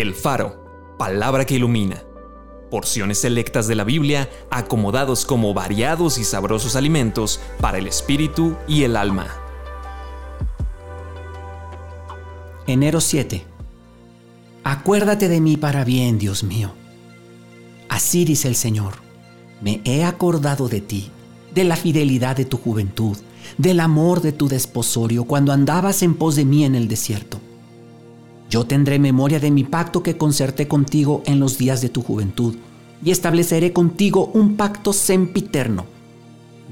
El Faro, palabra que ilumina. Porciones selectas de la Biblia acomodados como variados y sabrosos alimentos para el espíritu y el alma. Enero 7. Acuérdate de mí para bien, Dios mío. Así dice el Señor. Me he acordado de ti, de la fidelidad de tu juventud, del amor de tu desposorio cuando andabas en pos de mí en el desierto. Yo tendré memoria de mi pacto que concerté contigo en los días de tu juventud, y estableceré contigo un pacto sempiterno.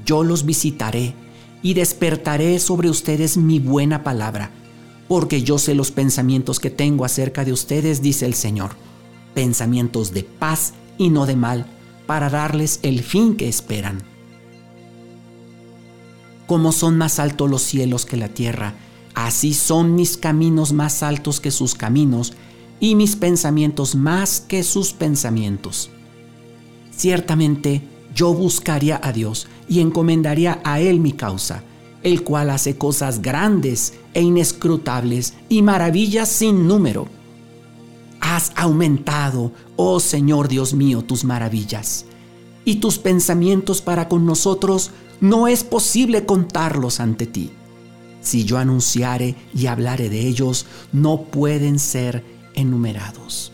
Yo los visitaré y despertaré sobre ustedes mi buena palabra, porque yo sé los pensamientos que tengo acerca de ustedes, dice el Señor, pensamientos de paz y no de mal, para darles el fin que esperan. Como son más altos los cielos que la tierra, Así son mis caminos más altos que sus caminos y mis pensamientos más que sus pensamientos. Ciertamente yo buscaría a Dios y encomendaría a Él mi causa, el cual hace cosas grandes e inescrutables y maravillas sin número. Has aumentado, oh Señor Dios mío, tus maravillas, y tus pensamientos para con nosotros no es posible contarlos ante ti si yo anunciare y hablare de ellos, no pueden ser enumerados.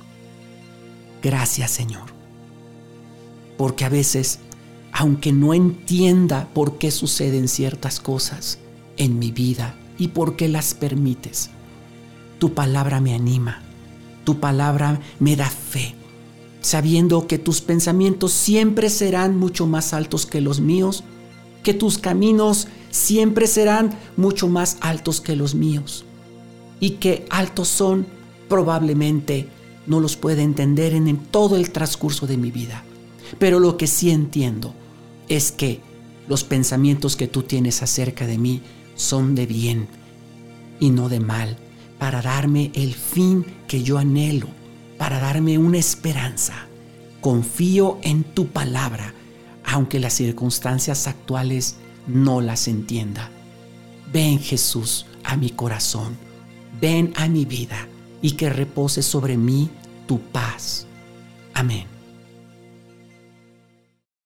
Gracias Señor, porque a veces, aunque no entienda por qué suceden ciertas cosas en mi vida y por qué las permites, tu palabra me anima, tu palabra me da fe, sabiendo que tus pensamientos siempre serán mucho más altos que los míos, que tus caminos siempre serán mucho más altos que los míos. Y que altos son, probablemente no los puede entender en, todo el transcurso de mi vida. Pero lo que sí entiendo es que los pensamientos que tú tienes acerca de mí son de bien y no de mal, para darme el fin que yo anhelo, para darme una esperanza. Confío en tu palabra, aunque las circunstancias actuales no las entienda. Ven Jesús a mi corazón, ven a mi vida y que repose sobre mí tu paz. Amén.